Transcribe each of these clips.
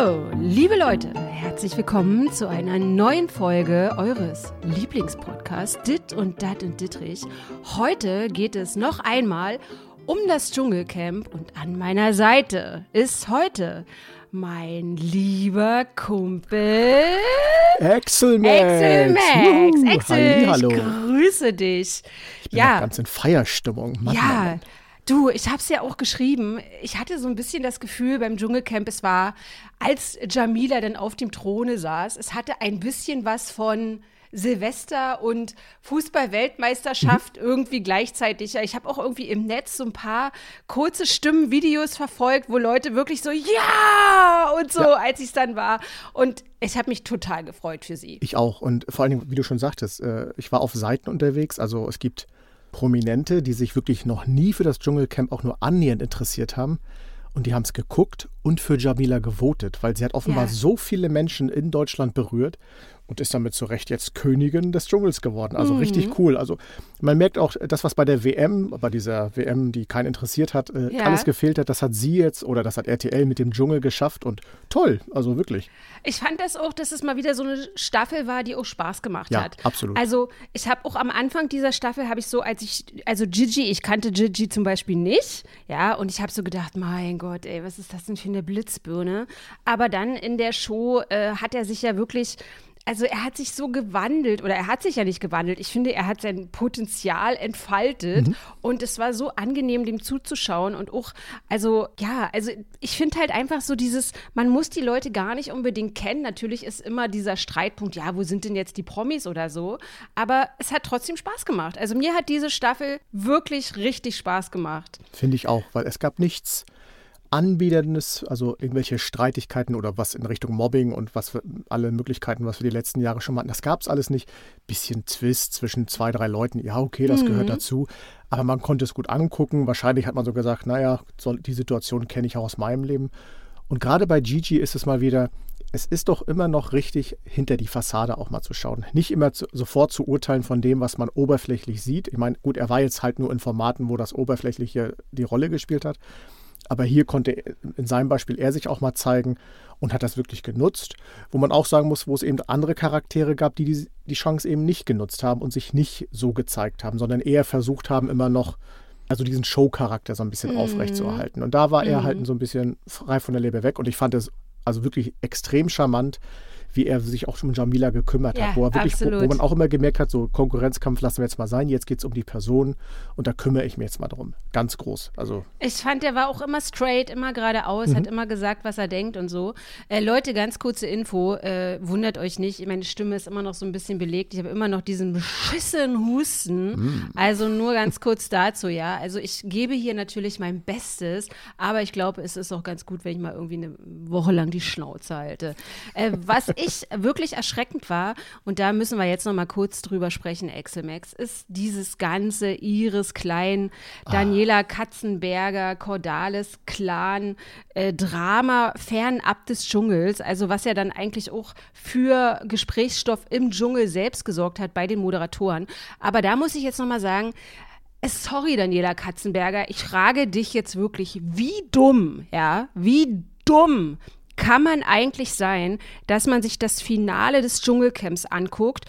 Hallo, liebe Leute, herzlich willkommen zu einer neuen Folge eures Lieblingspodcasts Dit und Dat und Dittrich. Heute geht es noch einmal um das Dschungelcamp und an meiner Seite ist heute mein lieber Kumpel Axel Max. Axel Max. Axel, hallo. ich grüße dich. Ich bin ja, ganz in Feierstimmung. Mann, ja. Mann. Du, ich habe es ja auch geschrieben. Ich hatte so ein bisschen das Gefühl beim Dschungelcamp, es war, als Jamila dann auf dem Throne saß, es hatte ein bisschen was von Silvester und Fußball-Weltmeisterschaft Mhm. irgendwie gleichzeitig. Ja, Ich habe auch irgendwie im Netz so ein paar kurze Stimmenvideos verfolgt, wo Leute wirklich so ja und so, als ich es dann war. Und ich habe mich total gefreut für sie. Ich auch. Und vor allen Dingen, wie du schon sagtest, äh, ich war auf Seiten unterwegs. Also es gibt Prominente, die sich wirklich noch nie für das Dschungelcamp auch nur annähernd interessiert haben. Und die haben es geguckt und für Jamila gewotet, weil sie hat offenbar Ja. so viele Menschen in Deutschland berührt und ist damit zu Recht jetzt Königin des Dschungels geworden. Also Mhm. richtig cool. Also man merkt auch, das, was bei der WM, bei dieser WM, die keinen interessiert hat, äh, Ja. alles gefehlt hat, das hat sie jetzt oder das hat RTL mit dem Dschungel geschafft und toll, also wirklich. Ich fand das auch, dass es mal wieder so eine Staffel war, die auch Spaß gemacht Ja, hat. absolut. Also ich habe auch am Anfang dieser Staffel habe ich so, als ich, also Gigi, ich kannte Gigi zum Beispiel nicht, ja, und ich habe so gedacht, mein Gott, ey, was ist das denn für eine Blitzbirne? Aber dann in der Show äh, hat er sich ja wirklich also er hat sich so gewandelt oder er hat sich ja nicht gewandelt. Ich finde, er hat sein Potenzial entfaltet Mhm. und es war so angenehm, dem zuzuschauen und auch, also ja, also ich finde halt einfach so dieses, man muss die Leute gar nicht unbedingt kennen. Natürlich ist immer dieser Streitpunkt, ja, wo sind denn jetzt die Promis oder so, aber es hat trotzdem Spaß gemacht. Also mir hat diese Staffel wirklich richtig Spaß gemacht. Finde ich auch, weil es gab nichts Anbiederndes, also irgendwelche Streitigkeiten oder was in Richtung Mobbing und was für alle Möglichkeiten, was wir die letzten Jahre schon hatten. Das gab es alles nicht. Bisschen Twist zwischen zwei, drei Leuten. Ja, okay, das gehört dazu. Aber man konnte es gut angucken. Wahrscheinlich hat man so gesagt, naja, die Situation kenne ich auch aus meinem Leben. Und gerade bei Gigi ist es mal wieder, es ist doch immer noch richtig, hinter die Fassade auch mal zu schauen. Nicht immer zu, sofort zu urteilen von dem, was man oberflächlich sieht. Ich meine, gut, er war jetzt halt nur in Formaten, wo das Oberflächliche die Rolle gespielt hat. Aber hier konnte in seinem Beispiel er sich auch mal zeigen und hat das wirklich genutzt. Wo man auch sagen muss, wo es eben andere Charaktere gab, die die, die Chance eben nicht genutzt haben und sich nicht so gezeigt haben, sondern eher versucht haben, immer noch also diesen Show-Charakter so ein bisschen aufrechtzuerhalten. Und da war er halt so ein bisschen frei von der Leber weg. Und ich fand es also wirklich extrem charmant, wie er sich auch schon um Jamila gekümmert Ja, hat, wo er wirklich, wo, absolut. wo man auch immer gemerkt hat, so Konkurrenzkampf lassen wir jetzt mal sein, jetzt geht es um die Person und da kümmere ich mich jetzt mal drum. Ganz groß. Also Ich fand, er war auch immer straight, immer geradeaus, hat immer gesagt, was er denkt und so. Äh, Leute, ganz kurze Info, äh, wundert euch nicht, meine Stimme ist immer noch so ein bisschen belegt. Ich habe immer noch diesen beschissenen Husten. Also nur ganz kurz dazu, ja. Also ich gebe hier natürlich mein Bestes, aber ich glaube, es ist auch ganz gut, wenn ich mal irgendwie eine Woche lang die Schnauze halte. Äh, was ich wirklich erschreckend war, und da müssen wir jetzt noch mal kurz drüber sprechen, Axel Max, ist dieses ganze Iris Klein, Daniela Katzenberger, Cordalis Clan, äh, Drama fernab des Dschungels, also was ja dann eigentlich auch für Gesprächsstoff im Dschungel selbst gesorgt hat bei den Moderatoren. Aber da muss ich jetzt noch mal sagen, äh, Sorry, Daniela Katzenberger, ich frage dich jetzt wirklich, wie dumm, ja, wie dumm kann man eigentlich sein, dass man sich das Finale des Dschungelcamps anguckt,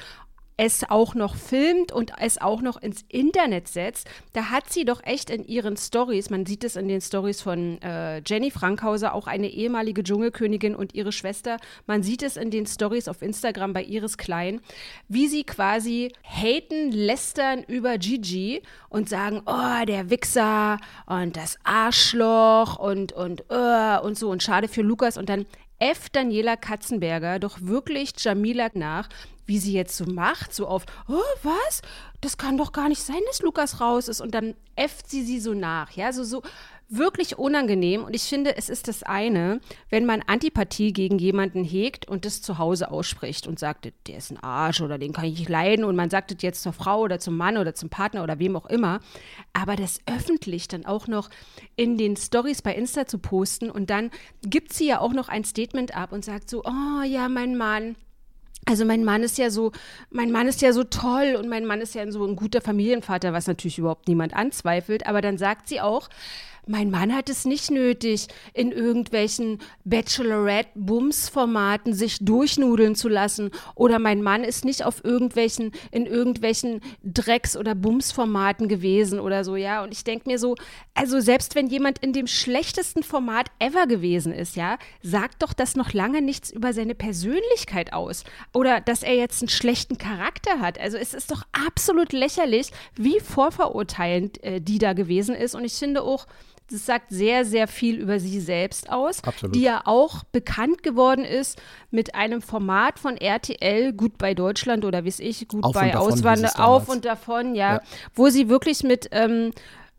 es auch noch filmt und es auch noch ins Internet setzt, da hat sie doch echt in ihren Stories, man sieht es in den Stories von äh, Jenny Frankhauser, auch eine ehemalige Dschungelkönigin und ihre Schwester, man sieht es in den Stories auf Instagram bei Iris Klein, wie sie quasi haten, lästern über Gigi und sagen, oh, der Wichser und das Arschloch und, und, uh, und so und schade für Lukas und dann F. Daniela Katzenberger doch wirklich Jamila nach, wie sie jetzt so macht, so auf, oh, was? Das kann doch gar nicht sein, dass Lukas raus ist. Und dann äfft sie sie so nach, ja, so, so wirklich unangenehm. Und ich finde, es ist das eine, wenn man Antipathie gegen jemanden hegt und das zu Hause ausspricht und sagt, der ist ein Arsch oder den kann ich nicht leiden und man sagt es jetzt zur Frau oder zum Mann oder zum Partner oder wem auch immer. Aber das öffentlich dann auch noch in den Stories bei Insta zu posten und dann gibt sie ja auch noch ein Statement ab und sagt so, oh ja, mein Mann, also mein Mann ist ja so, mein Mann ist ja so toll und mein Mann ist ja so ein guter Familienvater, was natürlich überhaupt niemand anzweifelt. Aber dann sagt sie auch, mein Mann hat es nicht nötig, in irgendwelchen Bachelorette-Bums-Formaten sich durchnudeln zu lassen. Oder mein Mann ist nicht auf irgendwelchen, in irgendwelchen Drecks- oder Bums-Formaten gewesen oder so, ja. Und ich denke mir so, also selbst wenn jemand in dem schlechtesten Format ever gewesen ist, ja, sagt doch das noch lange nichts über seine Persönlichkeit aus. Oder dass er jetzt einen schlechten Charakter hat. Also es ist doch absolut lächerlich, wie vorverurteilend äh, die da gewesen ist. Und ich finde auch, das sagt sehr, sehr viel über sie selbst aus, Absolut. die ja auch bekannt geworden ist mit einem Format von RTL, gut bei Deutschland oder wie es ich, gut Auf bei davon hieß es Auswander, damals. auf und davon, ja, Ja. wo sie wirklich mit ähm,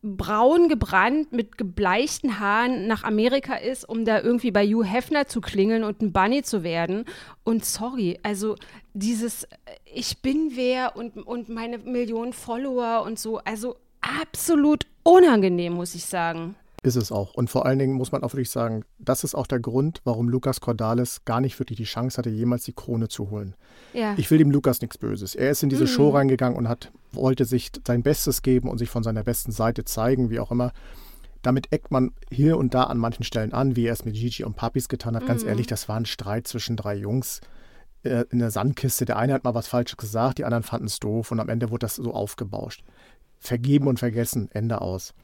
braun gebrannt, mit gebleichten Haaren nach Amerika ist, um da irgendwie bei Hugh Hefner zu klingeln und ein Bunny zu werden. Und sorry, also dieses äh, Ich bin wer und, und meine Millionen Follower und so, also absolut unangenehm, muss ich sagen. Ist es auch. Und vor allen Dingen muss man auch wirklich sagen, das ist auch der Grund, warum Lukas Cordalis gar nicht wirklich die Chance hatte, jemals die Krone zu holen. Ja. Ich will dem Lukas nichts Böses. Er ist in diese Mhm. Show reingegangen und hat, wollte sich sein Bestes geben und sich von seiner besten Seite zeigen, wie auch immer. Damit eckt man hier und da an manchen Stellen an, wie er es mit Gigi und Papis getan hat. Mhm. Ganz ehrlich, das war ein Streit zwischen drei Jungs äh, in der Sandkiste. Der eine hat mal was Falsches gesagt, die anderen fanden es doof und am Ende wurde das so aufgebauscht. Vergeben und vergessen, Ende aus.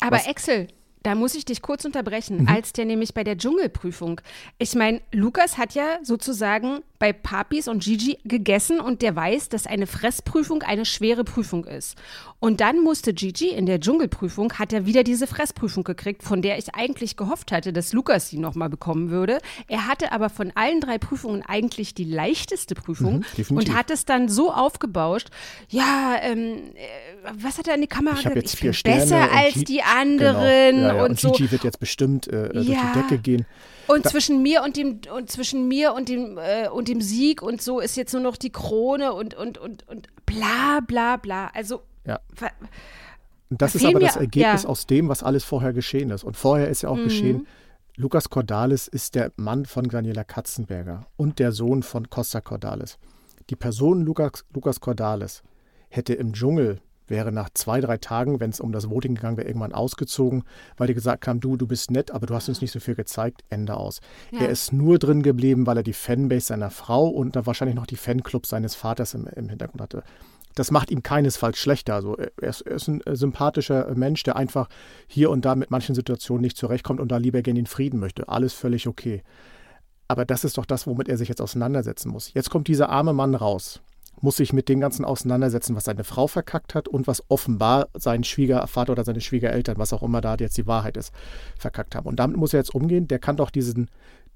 Aber Was- Axel, da muss ich dich kurz unterbrechen, Mhm. als der nämlich bei der Dschungelprüfung. Ich meine, Lukas hat ja sozusagen bei Papis und Gigi gegessen und der weiß, dass eine Fressprüfung eine schwere Prüfung ist. Und dann musste Gigi in der Dschungelprüfung, hat er wieder diese Fressprüfung gekriegt, von der ich eigentlich gehofft hatte, dass Lukas sie nochmal bekommen würde. Er hatte aber von allen drei Prüfungen eigentlich die leichteste Prüfung Mhm, und hat es dann so aufgebauscht, ja, ähm, äh, was hat er in die Kamera Ich gesagt? Ich bin Sterne. besser als die anderen Genau. Ja, ja. und, Und so. Gigi wird jetzt bestimmt äh, durch Ja. die Decke gehen. Und zwischen mir und dem und zwischen mir und dem äh, und dem Sieg und so ist jetzt nur noch die Krone und und und und bla bla bla. Also Ja. das Da ist aber das Ergebnis ja. aus dem, was alles vorher geschehen ist. Und vorher ist ja auch Mhm. geschehen, Lukas Cordalis ist der Mann von Daniela Katzenberger und der Sohn von Costa Cordalis. Die Person Lukas, Lukas Cordalis hätte im Dschungel, wäre nach zwei, drei Tagen, wenn es um das Voting gegangen wäre, irgendwann ausgezogen, weil die gesagt haben, du, du bist nett, aber du hast uns nicht so viel gezeigt, Ende aus. Ja. Er ist nur drin geblieben, weil er die Fanbase seiner Frau und dann wahrscheinlich noch die Fanclubs seines Vaters im, im Hintergrund hatte. Das macht ihm keinesfalls schlechter. Also er ist, er ist ein äh, sympathischer Mensch, der einfach hier und da mit manchen Situationen nicht zurechtkommt und da lieber gerne den Frieden möchte. Alles völlig okay. Aber das ist doch das, womit er sich jetzt auseinandersetzen muss. Jetzt kommt dieser arme Mann raus, muss sich mit dem Ganzen auseinandersetzen, was seine Frau verkackt hat und was offenbar sein Schwiegervater oder seine Schwiegereltern, was auch immer da jetzt die Wahrheit ist, verkackt haben. Und damit muss er jetzt umgehen. Der kann doch diesen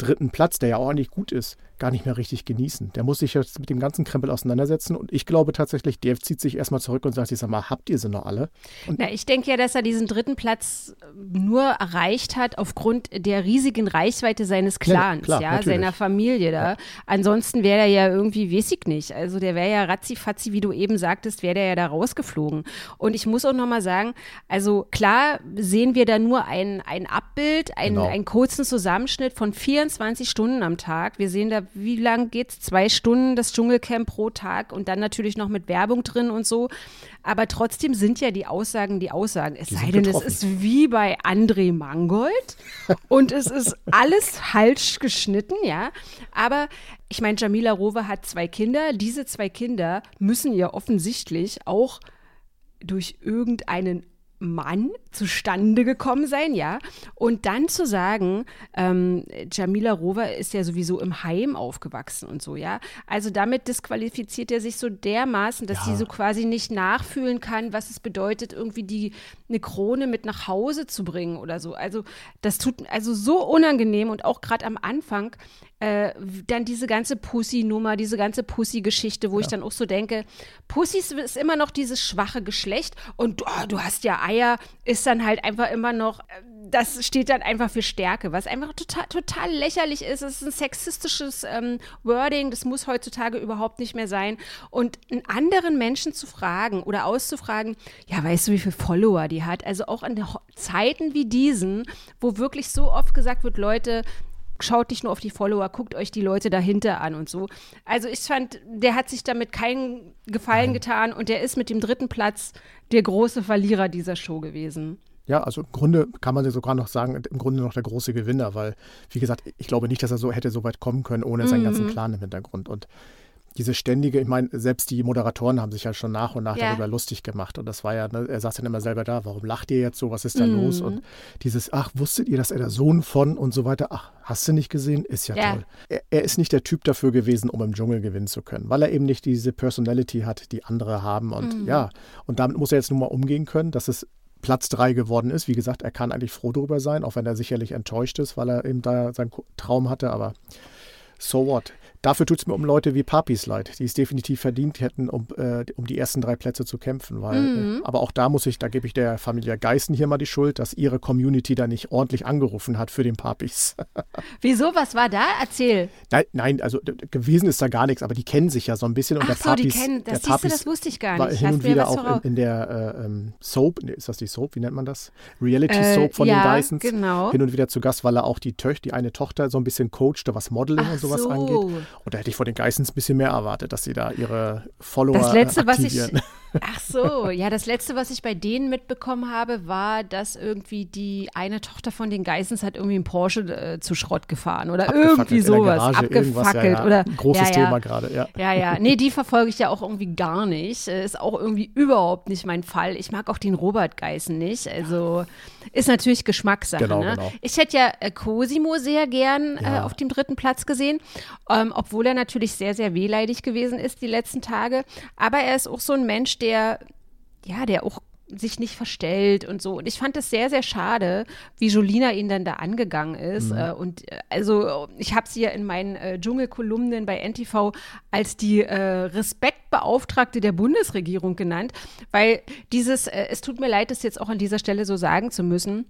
dritten Platz, der ja auch eigentlich gut ist, gar nicht mehr richtig genießen. Der muss sich jetzt mit dem ganzen Krempel auseinandersetzen. Und ich glaube tatsächlich, der zieht sich erstmal zurück und sagt, ich sag mal, habt ihr sie noch alle? Und Na, ich denke ja, dass er diesen dritten Platz äh, nur erreicht hat aufgrund der riesigen Reichweite seines Ja, Clans, klar, ja, natürlich. seiner Familie da. Ansonsten wäre er ja irgendwie, weiß ich nicht. Also der wäre ja ratzifatzi, wie du eben sagtest, wäre der ja da rausgeflogen. Und ich muss auch nochmal sagen, also klar sehen wir da nur ein, ein Abbild, ein, Genau. einen kurzen Zusammenschnitt von 24 Stunden am Tag. Wir sehen da, wie lang geht's? Zwei Stunden das Dschungelcamp pro Tag und dann natürlich noch mit Werbung drin und so. Aber trotzdem sind ja die Aussagen die Aussagen. Es Die sei denn, es getroffen. ist wie bei André Mangold und es ist alles falsch geschnitten, ja. Aber ich meine, Jamila Rowe hat zwei Kinder. Diese zwei Kinder müssen ja offensichtlich auch durch irgendeinen Mann zustande gekommen sein, ja. Und dann zu sagen, ähm, Jamila Rover ist ja sowieso im Heim aufgewachsen und so, ja. Also damit disqualifiziert er sich so dermaßen, dass Ja. sie so quasi nicht nachfühlen kann, was es bedeutet, irgendwie die eine Krone mit nach Hause zu bringen oder so. Also das tut also so unangenehm und auch gerade am Anfang äh, dann diese ganze Pussy-Nummer, diese ganze Pussy-Geschichte, wo ich dann auch so denke, Pussys ist immer noch dieses schwache Geschlecht und oh, du hast ja Eier, ist dann halt einfach immer noch, äh, das steht dann einfach für Stärke, was einfach total, total lächerlich ist. Es ist ein sexistisches ähm, Wording, das muss heutzutage überhaupt nicht mehr sein. Und einen anderen Menschen zu fragen oder auszufragen, ja, weißt du, wie viele Follower die hat? Also auch Ho- Zeiten wie diesen, wo wirklich so oft gesagt wird, Leute, schaut nicht nur auf die Follower, guckt euch die Leute dahinter an und so. Also ich fand, der hat sich damit keinen Gefallen getan und der ist mit dem dritten Platz der große Verlierer dieser Show gewesen. ja, also im Grunde kann man sogar noch sagen, im Grunde noch der große Gewinner, weil, wie gesagt, ich glaube nicht, dass er so hätte so weit kommen können ohne seinen mhm. ganzen Clan im Hintergrund. Und diese ständige, ich meine, selbst die Moderatoren haben sich ja schon nach und nach ja. darüber lustig gemacht. Und das war ja, ne, er saß dann immer selber da, warum lacht ihr jetzt so, was ist da mhm. los? Und dieses, ach, wusstet ihr, dass er der Sohn von und so weiter, ach, hast du nicht gesehen? Ist ja, ja. toll. Er, er, ist nicht der Typ dafür gewesen, um im Dschungel gewinnen zu können, weil er eben nicht diese Personality hat, die andere haben. Und mhm. ja, und damit muss er jetzt nun mal umgehen können, dass es Platz drei geworden ist. Wie gesagt, er kann eigentlich froh darüber sein, auch wenn er sicherlich enttäuscht ist, weil er eben da seinen Traum hatte, aber so what? Dafür tut es mir um Leute wie Papis leid, die es definitiv verdient hätten, um, äh, um die ersten drei Plätze zu kämpfen. Weil, mhm. äh, aber auch da muss ich, da gebe ich der Familie Geißen hier mal die Schuld, dass ihre Community da nicht ordentlich angerufen hat für den Papis. Wieso? Was war da? Erzähl. Nein, nein, also gewesen ist da gar nichts, aber die kennen sich ja so ein bisschen. Und Ach der so, Papis, die kennen, das, siehst du, das wusste ich gar nicht. War hin und wieder auch in, in, der äh, ähm, Soap, nee, ist das die Soap, wie nennt man das? Reality äh, Soap von ja, den Geissens. genau. Hin und wieder zu Gast, weil er auch die, Töch die eine Tochter so ein bisschen coachte, was Modeling Ach und sowas so. angeht. Und da hätte ich vor den Geissens ein bisschen mehr erwartet, dass sie da ihre Follower das letzte, aktivieren. Was ich, ach so, ja, das letzte, was ich bei denen mitbekommen habe, war, dass irgendwie die eine Tochter von den Geissens hat irgendwie einen Porsche äh, zu Schrott gefahren oder irgendwie sowas. Garage, abgefackelt. Ja, ja. Oder, Großes ja, Thema gerade, ja. Ja, ja. Nee, die verfolge ich ja auch irgendwie gar nicht. Äh, ist auch irgendwie überhaupt nicht mein Fall. Ich mag auch den Robert Geissen nicht. Also ist natürlich Geschmackssache. Genau, ne? genau. Ich hätte ja äh, Cosimo sehr gern äh, auf dem dritten Platz gesehen, ähm, obwohl er natürlich sehr, sehr wehleidig gewesen ist die letzten Tage. Aber er ist auch so ein Mensch, der, ja, der auch sich nicht verstellt und so. Und ich fand es sehr, sehr schade, wie Jolina ihn dann da angegangen ist. Mhm. Äh, und äh, also ich habe sie ja in meinen äh, Dschungelkolumnen bei NTV als die äh, Respektbeauftragte der Bundesregierung genannt, weil dieses, äh, es tut mir leid, das jetzt auch an dieser Stelle so sagen zu müssen,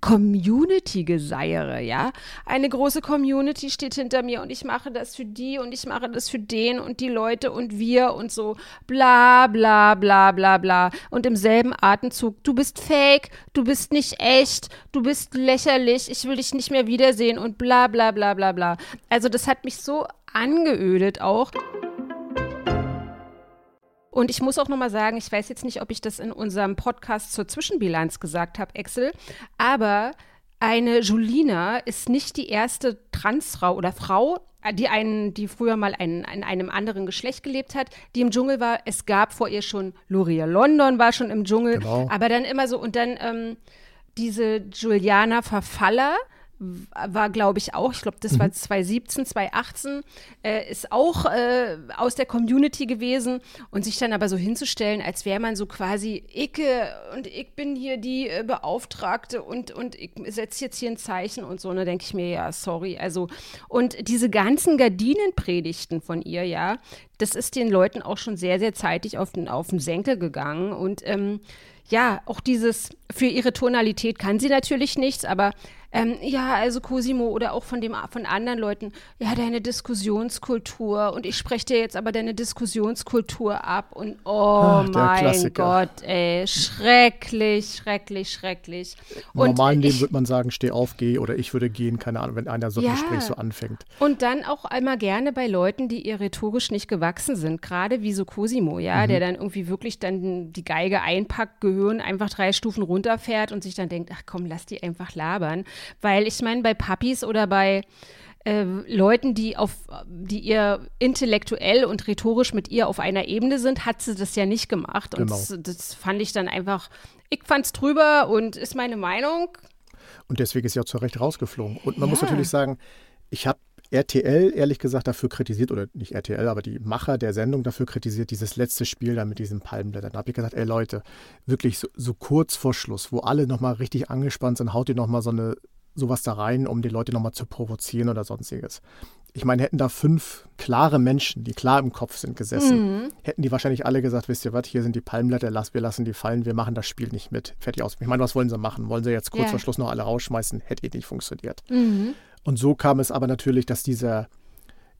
Community-Geseiere, ja. Eine große Community steht hinter mir und ich mache das für die und ich mache das für den und die Leute und wir und so bla bla bla bla bla. Und im selben Atemzug, du bist fake, du bist nicht echt, du bist lächerlich, ich will dich nicht mehr wiedersehen und bla bla bla bla bla. Also das hat mich so angeödet auch. Und ich muss auch noch mal sagen, ich weiß jetzt nicht, ob ich das in unserem Podcast zur Zwischenbilanz gesagt habe, Excel, aber eine Julina ist nicht die erste Transfrau oder Frau, die einen, die früher mal ein, in einem anderen Geschlecht gelebt hat, die im Dschungel war. Es gab vor ihr schon Loria London war schon im Dschungel, genau. aber dann immer so und dann ähm, diese Juliana Verfaller, war, glaube ich, auch, ich glaube, das war 2017, 2018, äh, ist auch äh, aus der Community gewesen. Und sich dann aber so hinzustellen, als wäre man so quasi Icke und ich bin hier die äh, Beauftragte und, und ich setze jetzt hier ein Zeichen und so, und da denke ich mir, ja, sorry, also und diese ganzen Gardinenpredigten von ihr, ja, das ist den Leuten auch schon sehr, sehr zeitig auf den, auf den Senkel gegangen. Und ähm, ja, auch dieses, für ihre Tonalität kann sie natürlich nichts, aber ähm, ja, also Cosimo oder auch von, dem, von anderen Leuten, ja, deine Diskussionskultur und ich spreche dir jetzt aber deine Diskussionskultur ab und oh Ach, mein Klassiker. Gott, ey, schrecklich, schrecklich, schrecklich. Im und normalen Leben würde man sagen, steh auf, geh oder ich würde gehen, keine Ahnung, wenn einer so ein ja. Gespräch so anfängt. Und dann auch einmal gerne bei Leuten, die ihr rhetorisch nicht gewachsen sind, gerade wie so Cosimo, ja, mhm. der dann irgendwie wirklich dann die Geige einpackt, Gehirn einfach drei Stufen runterfährt und sich dann denkt, ach komm, lass die einfach labern. Weil ich meine, bei Puppies oder bei äh, Leuten, die auf, die ihr intellektuell und rhetorisch mit ihr auf einer Ebene sind, hat sie das ja nicht gemacht. Und genau. das, das fand ich dann einfach, ich fand es drüber und ist meine Meinung. Und deswegen ist sie auch zu Recht rausgeflogen. Und man ja. muss natürlich sagen, ich habe RTL ehrlich gesagt dafür kritisiert, oder nicht RTL, aber die Macher der Sendung dafür kritisiert, dieses letzte Spiel da mit diesen Palmblättern. Da habe ich gesagt, ey Leute, wirklich so, so kurz vor Schluss, wo alle nochmal richtig angespannt sind, haut ihr nochmal so eine sowas da rein, um die Leute nochmal zu provozieren oder sonstiges. Ich meine, hätten da fünf klare Menschen, die klar im Kopf sind, gesessen, mhm. hätten die wahrscheinlich alle gesagt, wisst ihr was, hier sind die Palmblätter, lass, wir lassen die fallen, wir machen das Spiel nicht mit. Fertig aus. Ich meine, was wollen sie machen? Wollen sie jetzt kurz ja. vor Schluss noch alle rausschmeißen? Hätte eh nicht funktioniert. Mhm. Und so kam es aber natürlich, dass dieser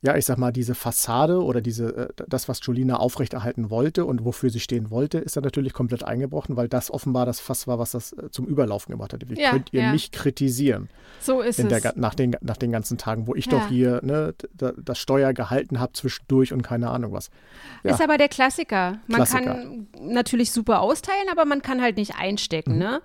ja, ich sag mal, diese Fassade oder diese, äh, das, was Julina aufrechterhalten wollte und wofür sie stehen wollte, ist dann natürlich komplett eingebrochen, weil das offenbar das Fass war, was das äh, zum Überlaufen gemacht hat. Wie ja, könnt ihr ja. mich kritisieren? So ist der, es. nach, den, nach den ganzen Tagen, wo ich ja. doch hier ne, das Steuer gehalten habe zwischendurch und keine Ahnung was. Ist aber der Klassiker. Man Klassiker. kann natürlich super austeilen, aber man kann halt nicht einstecken, mhm. ne?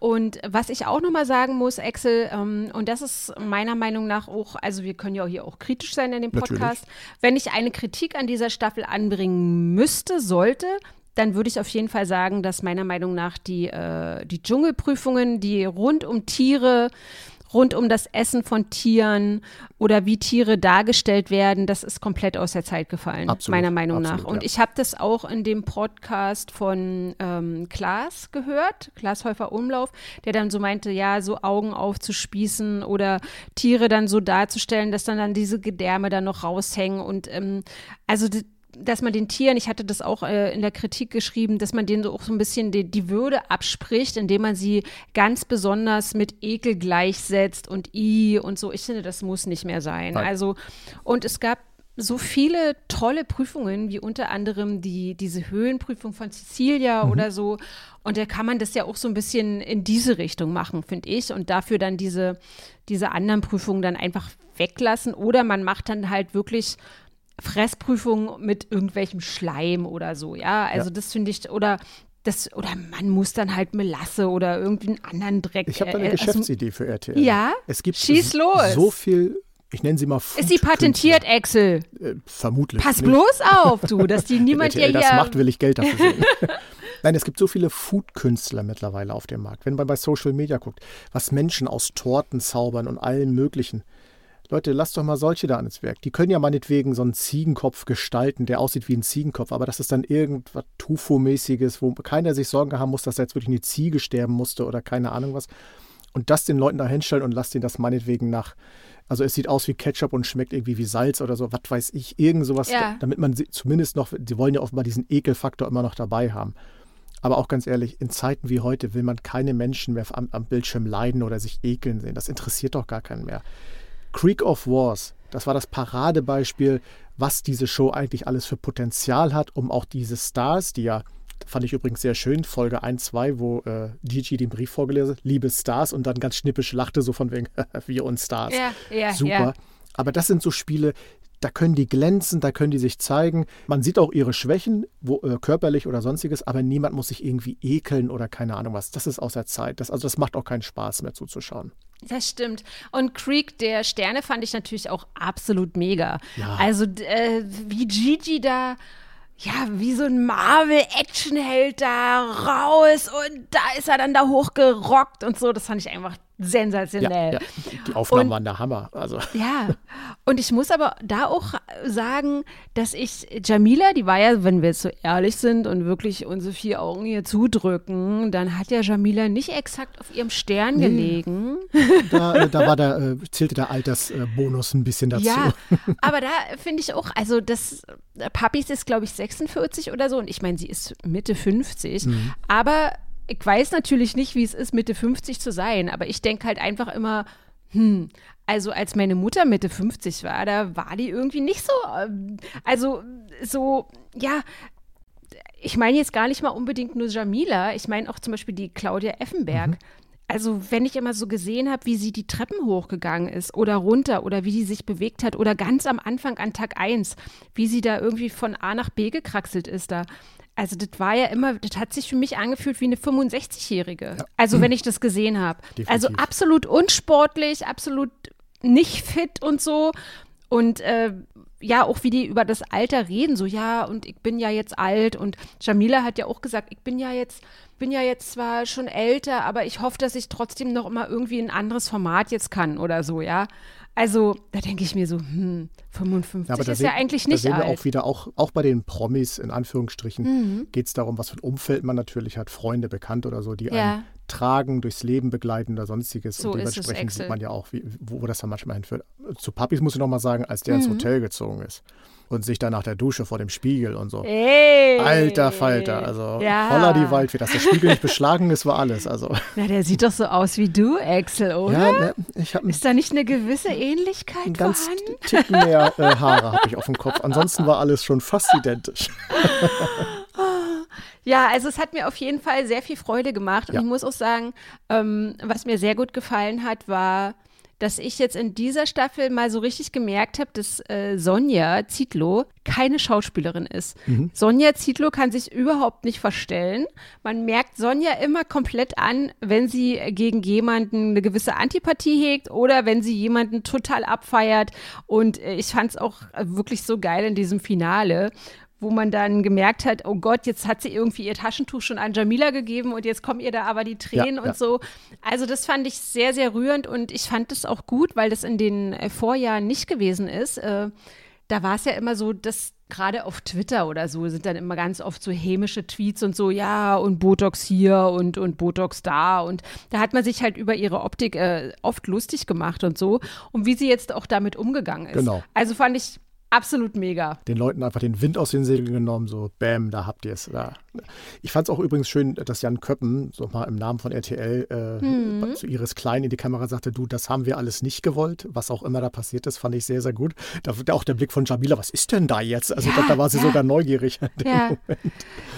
Und was ich auch nochmal sagen muss, Axel, ähm, und das ist meiner Meinung nach auch, also wir können ja hier auch kritisch sein in dem Podcast, Natürlich. wenn ich eine Kritik an dieser Staffel anbringen müsste, sollte, dann würde ich auf jeden Fall sagen, dass meiner Meinung nach die, äh, die Dschungelprüfungen, die rund um Tiere, rund um das Essen von Tieren oder wie Tiere dargestellt werden, das ist komplett aus der Zeit gefallen, absolut, meiner Meinung absolut, nach. Und ja. ich habe das auch in dem Podcast von ähm, Klaas gehört, Klaas Häufer Umlauf, der dann so meinte, ja, so Augen aufzuspießen oder Tiere dann so darzustellen, dass dann, dann diese Gedärme dann noch raushängen und ähm, also dass man den Tieren, ich hatte das auch äh, in der Kritik geschrieben, dass man denen so auch so ein bisschen die, die, Würde abspricht, indem man sie ganz besonders mit Ekel gleichsetzt und i und so. Ich finde, das muss nicht mehr sein. Nein. Also, und es gab so viele tolle Prüfungen, wie unter anderem die, diese Höhenprüfung von Cecilia mhm. oder so. Und da kann man das ja auch so ein bisschen in diese Richtung machen, finde ich. Und dafür dann diese, diese anderen Prüfungen dann einfach weglassen. Oder man macht dann halt wirklich Fressprüfung mit irgendwelchem Schleim oder so, ja. Also ja. das finde ich, oder das, oder man muss dann halt Melasse oder irgendwie einen anderen Dreck. Ich habe da eine äh, also Geschäftsidee also, für RTL. Ja, es gibt schieß los. so viel ich nenne sie mal Ist sie patentiert, Axel? Äh, vermutlich. Pass nicht. bloß auf, du, dass die niemand hier. das macht, will ich Geld dafür sehen. Nein, es gibt so viele Food-Künstler mittlerweile auf dem Markt. Wenn man bei Social Media guckt, was Menschen aus Torten zaubern und allen möglichen. Leute, lasst doch mal solche da ans Werk. Die können ja meinetwegen so einen Ziegenkopf gestalten, der aussieht wie ein Ziegenkopf, aber das ist dann irgendwas Tufo-mäßiges, wo keiner sich Sorgen haben muss, dass da jetzt wirklich eine Ziege sterben musste oder keine Ahnung was. Und das den Leuten da hinstellen und lasst ihnen das meinetwegen nach. Also es sieht aus wie Ketchup und schmeckt irgendwie wie Salz oder so, was weiß ich, irgend sowas, ja. damit man zumindest noch, sie wollen ja offenbar diesen Ekelfaktor immer noch dabei haben. Aber auch ganz ehrlich, in Zeiten wie heute will man keine Menschen mehr am, am Bildschirm leiden oder sich ekeln sehen. Das interessiert doch gar keinen mehr. Creek of Wars, das war das Paradebeispiel, was diese Show eigentlich alles für Potenzial hat, um auch diese Stars, die ja, fand ich übrigens sehr schön, Folge 1, 2, wo äh, Gigi den Brief vorgelesen hat, liebe Stars und dann ganz schnippisch lachte, so von wegen, wir und Stars. Ja, ja, Super. Ja. Aber das sind so Spiele, da können die glänzen, da können die sich zeigen. Man sieht auch ihre Schwächen, wo, äh, körperlich oder sonstiges, aber niemand muss sich irgendwie ekeln oder keine Ahnung was. Das ist außer Zeit. Das, also das macht auch keinen Spaß mehr zuzuschauen. Das stimmt. Und Creek der Sterne fand ich natürlich auch absolut mega. Ja. Also äh, wie Gigi da ja, wie so ein Marvel-Actionheld da raus und da ist er dann da hochgerockt und so. Das fand ich einfach sensationell. Ja, ja. Die Aufnahmen und, waren der Hammer. Also. Ja, und ich muss aber da auch sagen, dass ich Jamila, die war ja, wenn wir jetzt so ehrlich sind und wirklich unsere vier Augen hier zudrücken, dann hat ja Jamila nicht exakt auf ihrem Stern nee. gelegen. Da, äh, da war der, äh, zählte der Altersbonus ein bisschen dazu. Ja, aber da finde ich auch, also das Papis ist, glaube ich, 46 oder so und ich meine, sie ist Mitte 50, mhm. aber ich weiß natürlich nicht, wie es ist, Mitte 50 zu sein, aber ich denke halt einfach immer, hm, also als meine Mutter Mitte 50 war, da war die irgendwie nicht so, ähm, also so, ja, ich meine jetzt gar nicht mal unbedingt nur Jamila, ich meine auch zum Beispiel die Claudia Effenberg. Mhm. Also wenn ich immer so gesehen habe, wie sie die Treppen hochgegangen ist oder runter oder wie die sich bewegt hat oder ganz am Anfang an Tag 1, wie sie da irgendwie von A nach B gekraxelt ist da. Also das war ja immer, das hat sich für mich angefühlt wie eine 65-Jährige. Ja. Also wenn ich das gesehen habe. Also absolut unsportlich, absolut nicht fit und so. Und äh, ja, auch wie die über das Alter reden, so ja, und ich bin ja jetzt alt. Und Jamila hat ja auch gesagt, ich bin ja jetzt, bin ja jetzt zwar schon älter, aber ich hoffe, dass ich trotzdem noch immer irgendwie ein anderes Format jetzt kann oder so, ja. Also, da denke ich mir so, hm, 55 ja, ist sehen, ja eigentlich nicht da sehen alt. wir auch wieder, auch, auch bei den Promis in Anführungsstrichen, mhm. geht es darum, was für ein Umfeld man natürlich hat, Freunde, bekannt oder so, die ja. einen tragen, durchs Leben begleiten oder sonstiges. So und dementsprechend sieht man ja auch, wie, wo, wo, das dann manchmal hinführt. Zu Papis muss ich noch mal sagen, als der mhm. ins Hotel gezogen ist und sich dann nach der Dusche vor dem Spiegel und so. Ey. Alter Falter, also ja. holla die Waldfee, dass der Spiegel nicht beschlagen ist, war alles. Also. Na, der sieht doch so aus wie du, Axel, oder? Ja, ne, ich hab ist da nicht eine gewisse Ähnlichkeit ein ganz vorhanden? Ticken mehr äh, Haare habe ich auf dem Kopf. Ansonsten war alles schon fast identisch. Ja, also es hat mir auf jeden Fall sehr viel Freude gemacht. Und ja. ich muss auch sagen, ähm, was mir sehr gut gefallen hat, war dass ich jetzt in dieser Staffel mal so richtig gemerkt habe, dass äh, Sonja Zietlow keine Schauspielerin ist. Mhm. Sonja Zietlow kann sich überhaupt nicht verstellen. Man merkt Sonja immer komplett an, wenn sie gegen jemanden eine gewisse Antipathie hegt oder wenn sie jemanden total abfeiert. Und äh, ich fand es auch wirklich so geil in diesem Finale, wo man dann gemerkt hat, oh Gott, jetzt hat sie irgendwie ihr Taschentuch schon an Jamila gegeben und jetzt kommen ihr da aber die Tränen ja, und ja. so. Also das fand ich sehr, sehr rührend und ich fand das auch gut, weil das in den äh, Vorjahren nicht gewesen ist. Äh, da war es ja immer so, dass gerade auf Twitter oder so sind dann immer ganz oft so hämische Tweets und so, ja, und Botox hier und, und Botox da. Und da hat man sich halt über ihre Optik äh, oft lustig gemacht und so. Und wie sie jetzt auch damit umgegangen ist. Genau. Also fand ich Absolut mega. Den Leuten einfach den Wind aus den Segeln genommen, so bam, da habt ihr es. Ich fand es auch übrigens schön, dass Jan Köppen so mal im Namen von RTL äh, mhm. zu Iris Klein in die Kamera sagte, du, das haben wir alles nicht gewollt. Was auch immer da passiert ist, fand ich sehr, sehr gut. Da, auch der Blick von Jamila, was ist denn da jetzt? Also ja, ich glaube, da war sie ja. sogar neugierig. Ja,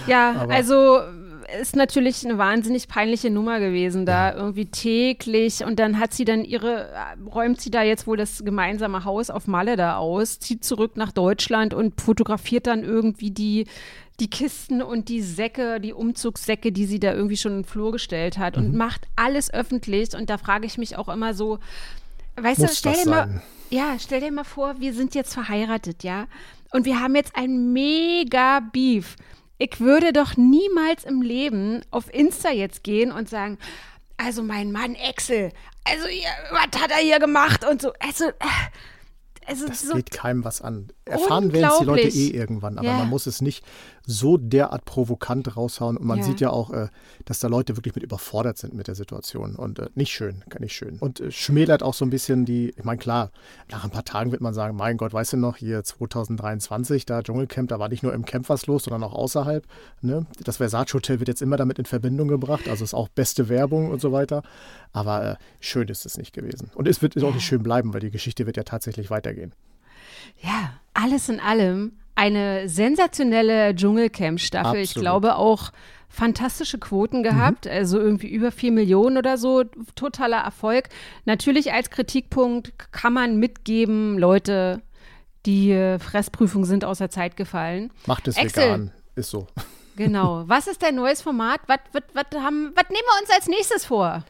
ja also ist natürlich eine wahnsinnig peinliche Nummer gewesen, da ja. irgendwie täglich. Und dann hat sie dann ihre, räumt sie da jetzt wohl das gemeinsame Haus auf Malle da aus, zieht zurück nach Deutschland und fotografiert dann irgendwie die, die Kisten und die Säcke, die Umzugssäcke, die sie da irgendwie schon in den Flur gestellt hat mhm. und macht alles öffentlich. Und da frage ich mich auch immer so, weißt Muss du, stell dir mal, ja, stell dir mal vor, wir sind jetzt verheiratet, ja, und wir haben jetzt ein mega Beef ich würde doch niemals im Leben auf Insta jetzt gehen und sagen, also mein Mann Excel, also was hat er hier gemacht und so. Also, äh, also das so geht keinem was an. Erfahren werden es die Leute eh irgendwann, aber ja. man muss es nicht so derart provokant raushauen. Und man ja. sieht ja auch, äh, dass da Leute wirklich mit überfordert sind mit der Situation. Und äh, nicht schön, gar nicht schön. Und äh, schmälert auch so ein bisschen die, ich meine, klar, nach ein paar Tagen wird man sagen, mein Gott, weißt du noch, hier 2023, da Dschungelcamp, da war nicht nur im Camp was los, sondern auch außerhalb. Ne? Das Versace Hotel wird jetzt immer damit in Verbindung gebracht, also ist auch beste Werbung und so weiter. Aber äh, schön ist es nicht gewesen. Und es wird auch nicht schön bleiben, weil die Geschichte wird ja tatsächlich weitergehen. Ja, alles in allem eine sensationelle Dschungelcamp-Staffel. Ich glaube auch fantastische Quoten gehabt, mhm. also irgendwie über vier Millionen oder so, totaler Erfolg. Natürlich als Kritikpunkt kann man mitgeben, Leute, die Fressprüfung sind außer Zeit gefallen. Macht es Excel. vegan, ist so. Genau. Was ist dein neues Format? Was, was, was, haben, was nehmen wir uns als nächstes vor?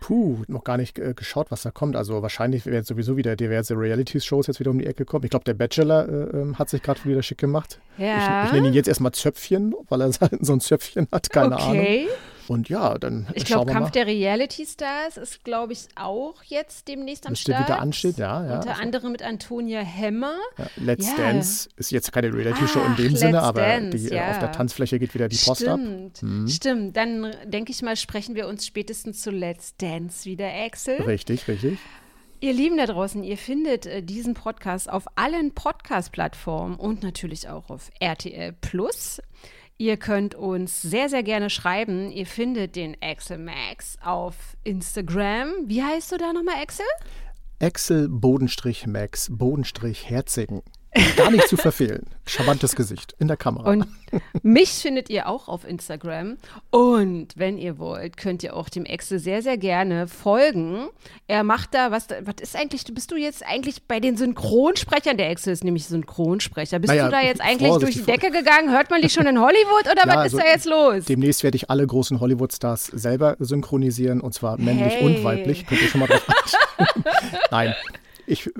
Puh, noch gar nicht äh, geschaut, was da kommt. Also wahrscheinlich werden sowieso wieder diverse Reality-Shows jetzt wieder um die Ecke kommen. Ich glaube, der Bachelor äh, ähm, hat sich gerade wieder schick gemacht. Ja. Ich, ich nenne ihn jetzt erstmal Zöpfchen, weil er so ein Zöpfchen hat, keine okay. Ahnung. Und ja, dann Ich glaube, Kampf der Reality Stars ist, glaube ich, auch jetzt demnächst am Müsste Start. wieder ansteht, ja. ja. Unter anderem mit Antonia Hemmer. Ja, Let's ja. Dance ist jetzt keine Reality-Show in dem Let's Sinne, aber Dance, die, auf der Tanzfläche geht wieder die Post Stimmt. ab. Mhm. Stimmt, dann denke ich mal, sprechen wir uns spätestens zu Let's Dance wieder, Axel. Richtig, richtig. Ihr Lieben da draußen, ihr findet äh, diesen Podcast auf allen Podcast-Plattformen und natürlich auch auf RTL Plus. Ihr könnt uns sehr, sehr gerne schreiben. Ihr findet den Axel Max auf Instagram. Wie heißt du da nochmal, Axel? Axel Bodenstrich Max Bodenstrich Herzigen. Gar nicht zu verfehlen. Charmantes Gesicht in der Kamera. Und mich findet ihr auch auf Instagram. Und wenn ihr wollt, könnt ihr auch dem Exe sehr, sehr gerne folgen. Er macht da, was, was ist eigentlich, bist du jetzt eigentlich bei den Synchronsprechern? Der Exe ist nämlich Synchronsprecher. Bist naja, du da jetzt eigentlich durch die Decke gegangen? Hört man dich schon in Hollywood oder ja, was also ist da jetzt los? Demnächst werde ich alle großen Hollywood-Stars selber synchronisieren und zwar männlich hey. und weiblich. Könnt ihr schon mal drauf. Nein. Ich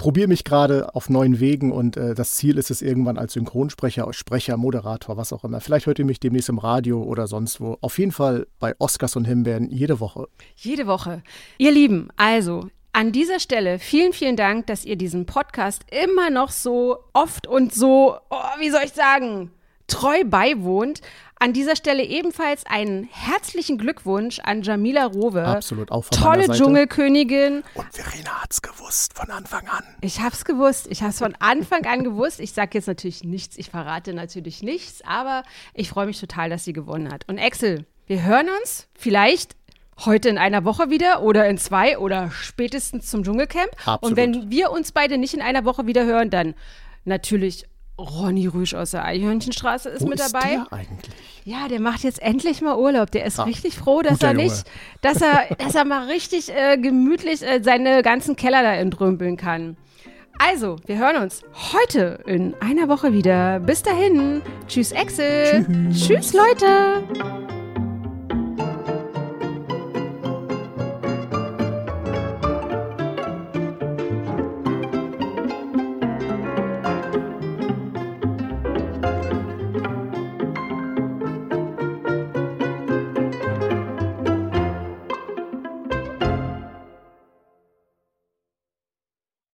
probiere mich gerade auf neuen Wegen und äh, das Ziel ist es irgendwann als Synchronsprecher, Sprecher, Moderator, was auch immer. Vielleicht hört ihr mich demnächst im Radio oder sonst wo. Auf jeden Fall bei Oscars und Himbeeren jede Woche. Jede Woche. Ihr Lieben, also an dieser Stelle vielen, vielen Dank, dass ihr diesen Podcast immer noch so oft und so, oh, wie soll ich sagen, treu beiwohnt. An dieser Stelle ebenfalls einen herzlichen Glückwunsch an Jamila Rowe. Absolut, auch von Tolle Dschungelkönigin. Und Verena hat es gewusst von Anfang an. Ich habe es gewusst. Ich habe es von Anfang an gewusst. Ich sage jetzt natürlich nichts. Ich verrate natürlich nichts. Aber ich freue mich total, dass sie gewonnen hat. Und Axel, wir hören uns vielleicht heute in einer Woche wieder oder in zwei oder spätestens zum Dschungelcamp. Absolut. Und wenn wir uns beide nicht in einer Woche wieder hören, dann natürlich Ronny Rüsch aus der Eichhörnchenstraße ist Wo mit dabei. Ist der eigentlich? Ja, der macht jetzt endlich mal Urlaub. Der ist Ah, richtig froh, dass er nicht, dass er, dass er mal richtig äh, gemütlich äh, seine ganzen Keller da entrümpeln kann. Also, wir hören uns heute in einer Woche wieder. Bis dahin. Tschüss, Axel. Tschüss Leute.